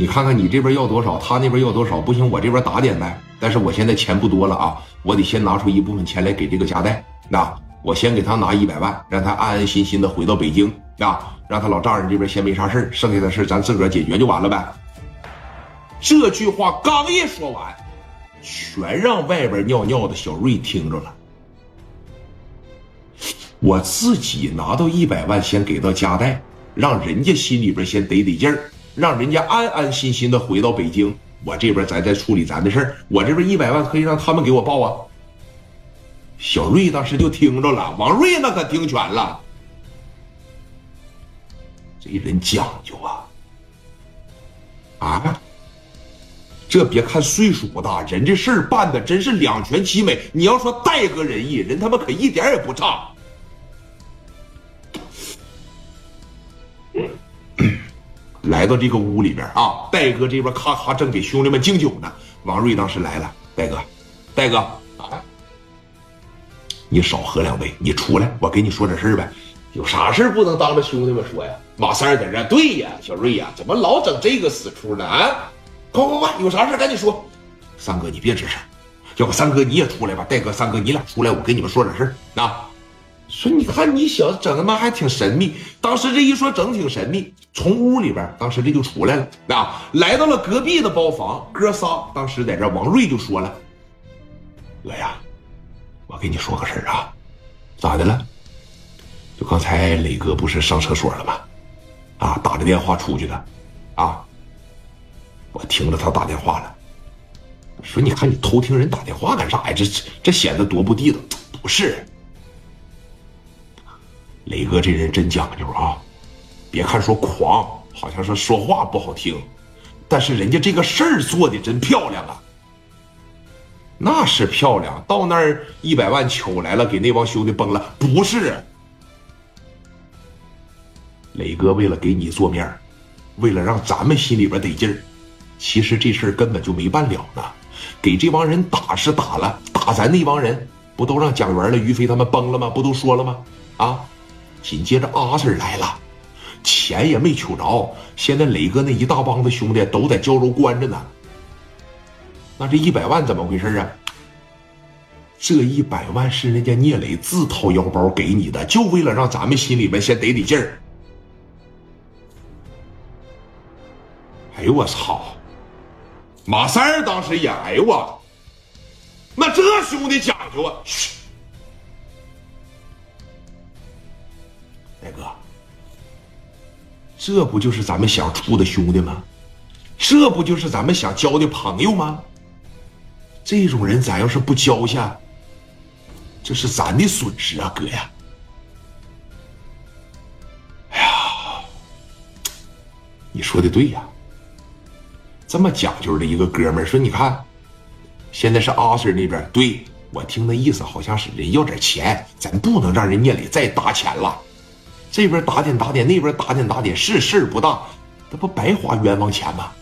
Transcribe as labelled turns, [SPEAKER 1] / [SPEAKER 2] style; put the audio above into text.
[SPEAKER 1] 你看看你这边要多少，他那边要多少，不行，我这边打点呗。但是我现在钱不多了啊，我得先拿出一部分钱来给这个家带。那我先给他拿一百万，让他安安心心的回到北京啊，让他老丈人这边先没啥事剩下的事咱自个儿解决就完了呗。这句话刚一说完，全让外边尿尿的小瑞听着了。我自己拿到一百万，先给到家带，让人家心里边先得得劲儿，让人家安安心心的回到北京。我这边咱再处理咱的事儿，我这边一百万可以让他们给我报啊。小瑞当时就听着了，王瑞那可听全了。这人讲究啊，啊，这别看岁数不大，人这事儿办的真是两全其美。你要说戴哥仁义，人他妈可一点也不差。来到这个屋里边啊，戴哥这边咔咔正给兄弟们敬酒呢。王瑞当时来了，戴哥，戴哥啊，你少喝两杯，你出来，我给你说点事呗。有啥事不能当着兄弟们说呀？马三在这，对呀，小瑞呀，怎么老整这个死出呢？啊，快快快，有啥事赶紧说。三哥你别吱声，要不三哥你也出来吧。戴哥、三哥你俩出来，我跟你们说点事啊。说你看你小子整他妈还挺神秘，当时这一说整挺神秘，从屋里边当时这就出来了啊，来到了隔壁的包房，哥仨当时在这，王瑞就说了：“哥呀，我跟你说个事儿啊，咋的了？就刚才磊哥不是上厕所了吗？啊，打着电话出去的，啊，我听着他打电话了，说你看你偷听人打电话干啥呀？这这显得多不地道，不是。”磊哥这人真讲究啊！别看说狂，好像说说话不好听，但是人家这个事儿做的真漂亮啊！那是漂亮，到那儿一百万求来了，给那帮兄弟崩了。不是，磊哥为了给你做面为了让咱们心里边得劲儿，其实这事儿根本就没办了呢。给这帮人打是打了，打咱那帮人不都让蒋元了、于飞他们崩了吗？不都说了吗？啊！紧接着阿 Sir 来了，钱也没求着。现在磊哥那一大帮子兄弟都在胶州关着呢。那这一百万怎么回事啊？这一百万是人家聂磊自掏腰包给你的，就为了让咱们心里面先得得劲儿。哎呦我操！马三儿当时也哎呦我，那这兄弟讲究啊！嘘。哥，这不就是咱们想处的兄弟吗？这不就是咱们想交的朋友吗？这种人咱要是不交下，这是咱的损失啊，哥呀！哎呀，你说的对呀，这么讲究的一个哥们儿，说你看，现在是阿 Sir 那边，对我听那意思好像是人要点钱，咱不能让人聂磊再搭钱了。这边打点打点，那边打点打点，是事儿不大，那不白花冤枉钱吗？